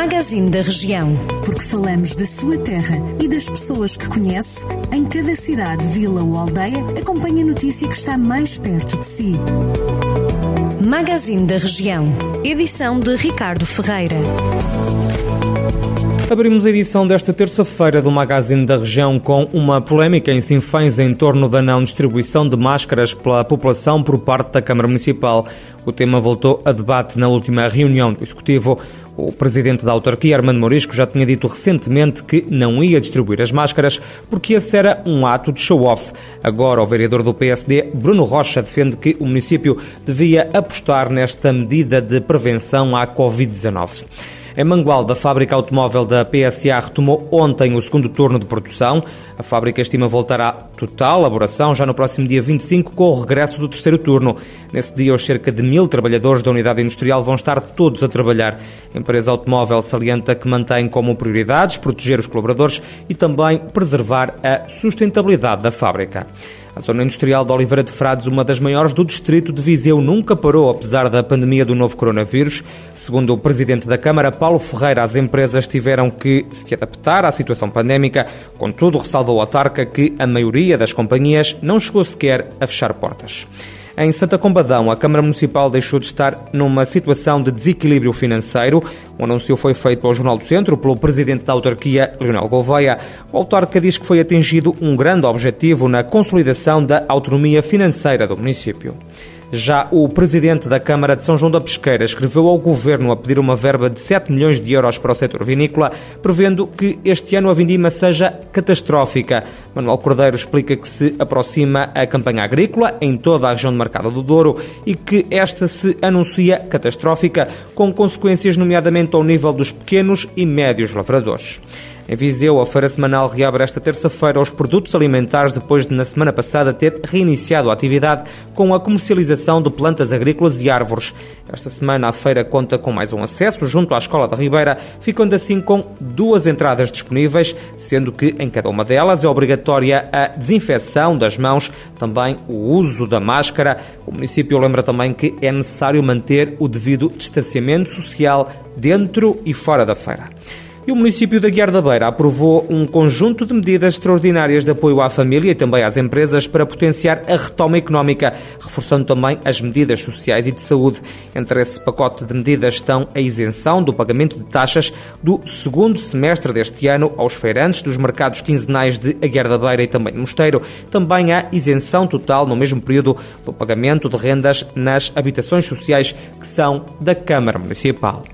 Magazine da Região. Porque falamos da sua terra e das pessoas que conhece, em cada cidade, vila ou aldeia, acompanhe a notícia que está mais perto de si. Magazine da Região. Edição de Ricardo Ferreira. Abrimos a edição desta terça-feira do Magazine da Região com uma polémica em Sinfãs em torno da não distribuição de máscaras pela população por parte da Câmara Municipal. O tema voltou a debate na última reunião do Executivo. O presidente da autarquia, Armando Morisco, já tinha dito recentemente que não ia distribuir as máscaras porque esse era um ato de show-off. Agora, o vereador do PSD, Bruno Rocha, defende que o município devia apostar nesta medida de prevenção à Covid-19. Em Mangualde, a fábrica automóvel da PSA retomou ontem o segundo turno de produção. A fábrica estima voltar à total elaboração já no próximo dia 25, com o regresso do terceiro turno. Nesse dia, os cerca de mil trabalhadores da unidade industrial vão estar todos a trabalhar. A empresa automóvel salienta que mantém como prioridades proteger os colaboradores e também preservar a sustentabilidade da fábrica. A zona industrial de Oliveira de Frades, uma das maiores do distrito de Viseu, nunca parou apesar da pandemia do novo coronavírus. Segundo o presidente da Câmara, Paulo Ferreira, as empresas tiveram que se adaptar à situação pandémica. Contudo, ressalvou o autarca que a maioria das companhias não chegou sequer a fechar portas. Em Santa Combadão, a Câmara Municipal deixou de estar numa situação de desequilíbrio financeiro. O anúncio foi feito ao Jornal do Centro pelo presidente da autarquia, Leonel Gouveia. O autarca diz que foi atingido um grande objetivo na consolidação da autonomia financeira do município. Já o presidente da Câmara de São João da Pesqueira escreveu ao governo a pedir uma verba de 7 milhões de euros para o setor vinícola, prevendo que este ano a vindima seja catastrófica. Manuel Cordeiro explica que se aproxima a campanha agrícola em toda a região de Mercado do Douro e que esta se anuncia catastrófica, com consequências nomeadamente ao nível dos pequenos e médios lavradores. Em Viseu, a feira semanal reabre esta terça-feira os produtos alimentares depois de, na semana passada, ter reiniciado a atividade com a comercialização de plantas agrícolas e árvores. Esta semana, a feira conta com mais um acesso junto à Escola da Ribeira, ficando assim com duas entradas disponíveis, sendo que em cada uma delas é obrigatória a desinfecção das mãos, também o uso da máscara. O município lembra também que é necessário manter o devido distanciamento social dentro e fora da feira. E o município da Guiar da Beira aprovou um conjunto de medidas extraordinárias de apoio à família e também às empresas para potenciar a retoma económica, reforçando também as medidas sociais e de saúde. Entre esse pacote de medidas estão a isenção do pagamento de taxas do segundo semestre deste ano aos feirantes dos mercados quinzenais de Aguiar da Beira e também de Mosteiro, também a isenção total no mesmo período do pagamento de rendas nas habitações sociais que são da Câmara Municipal.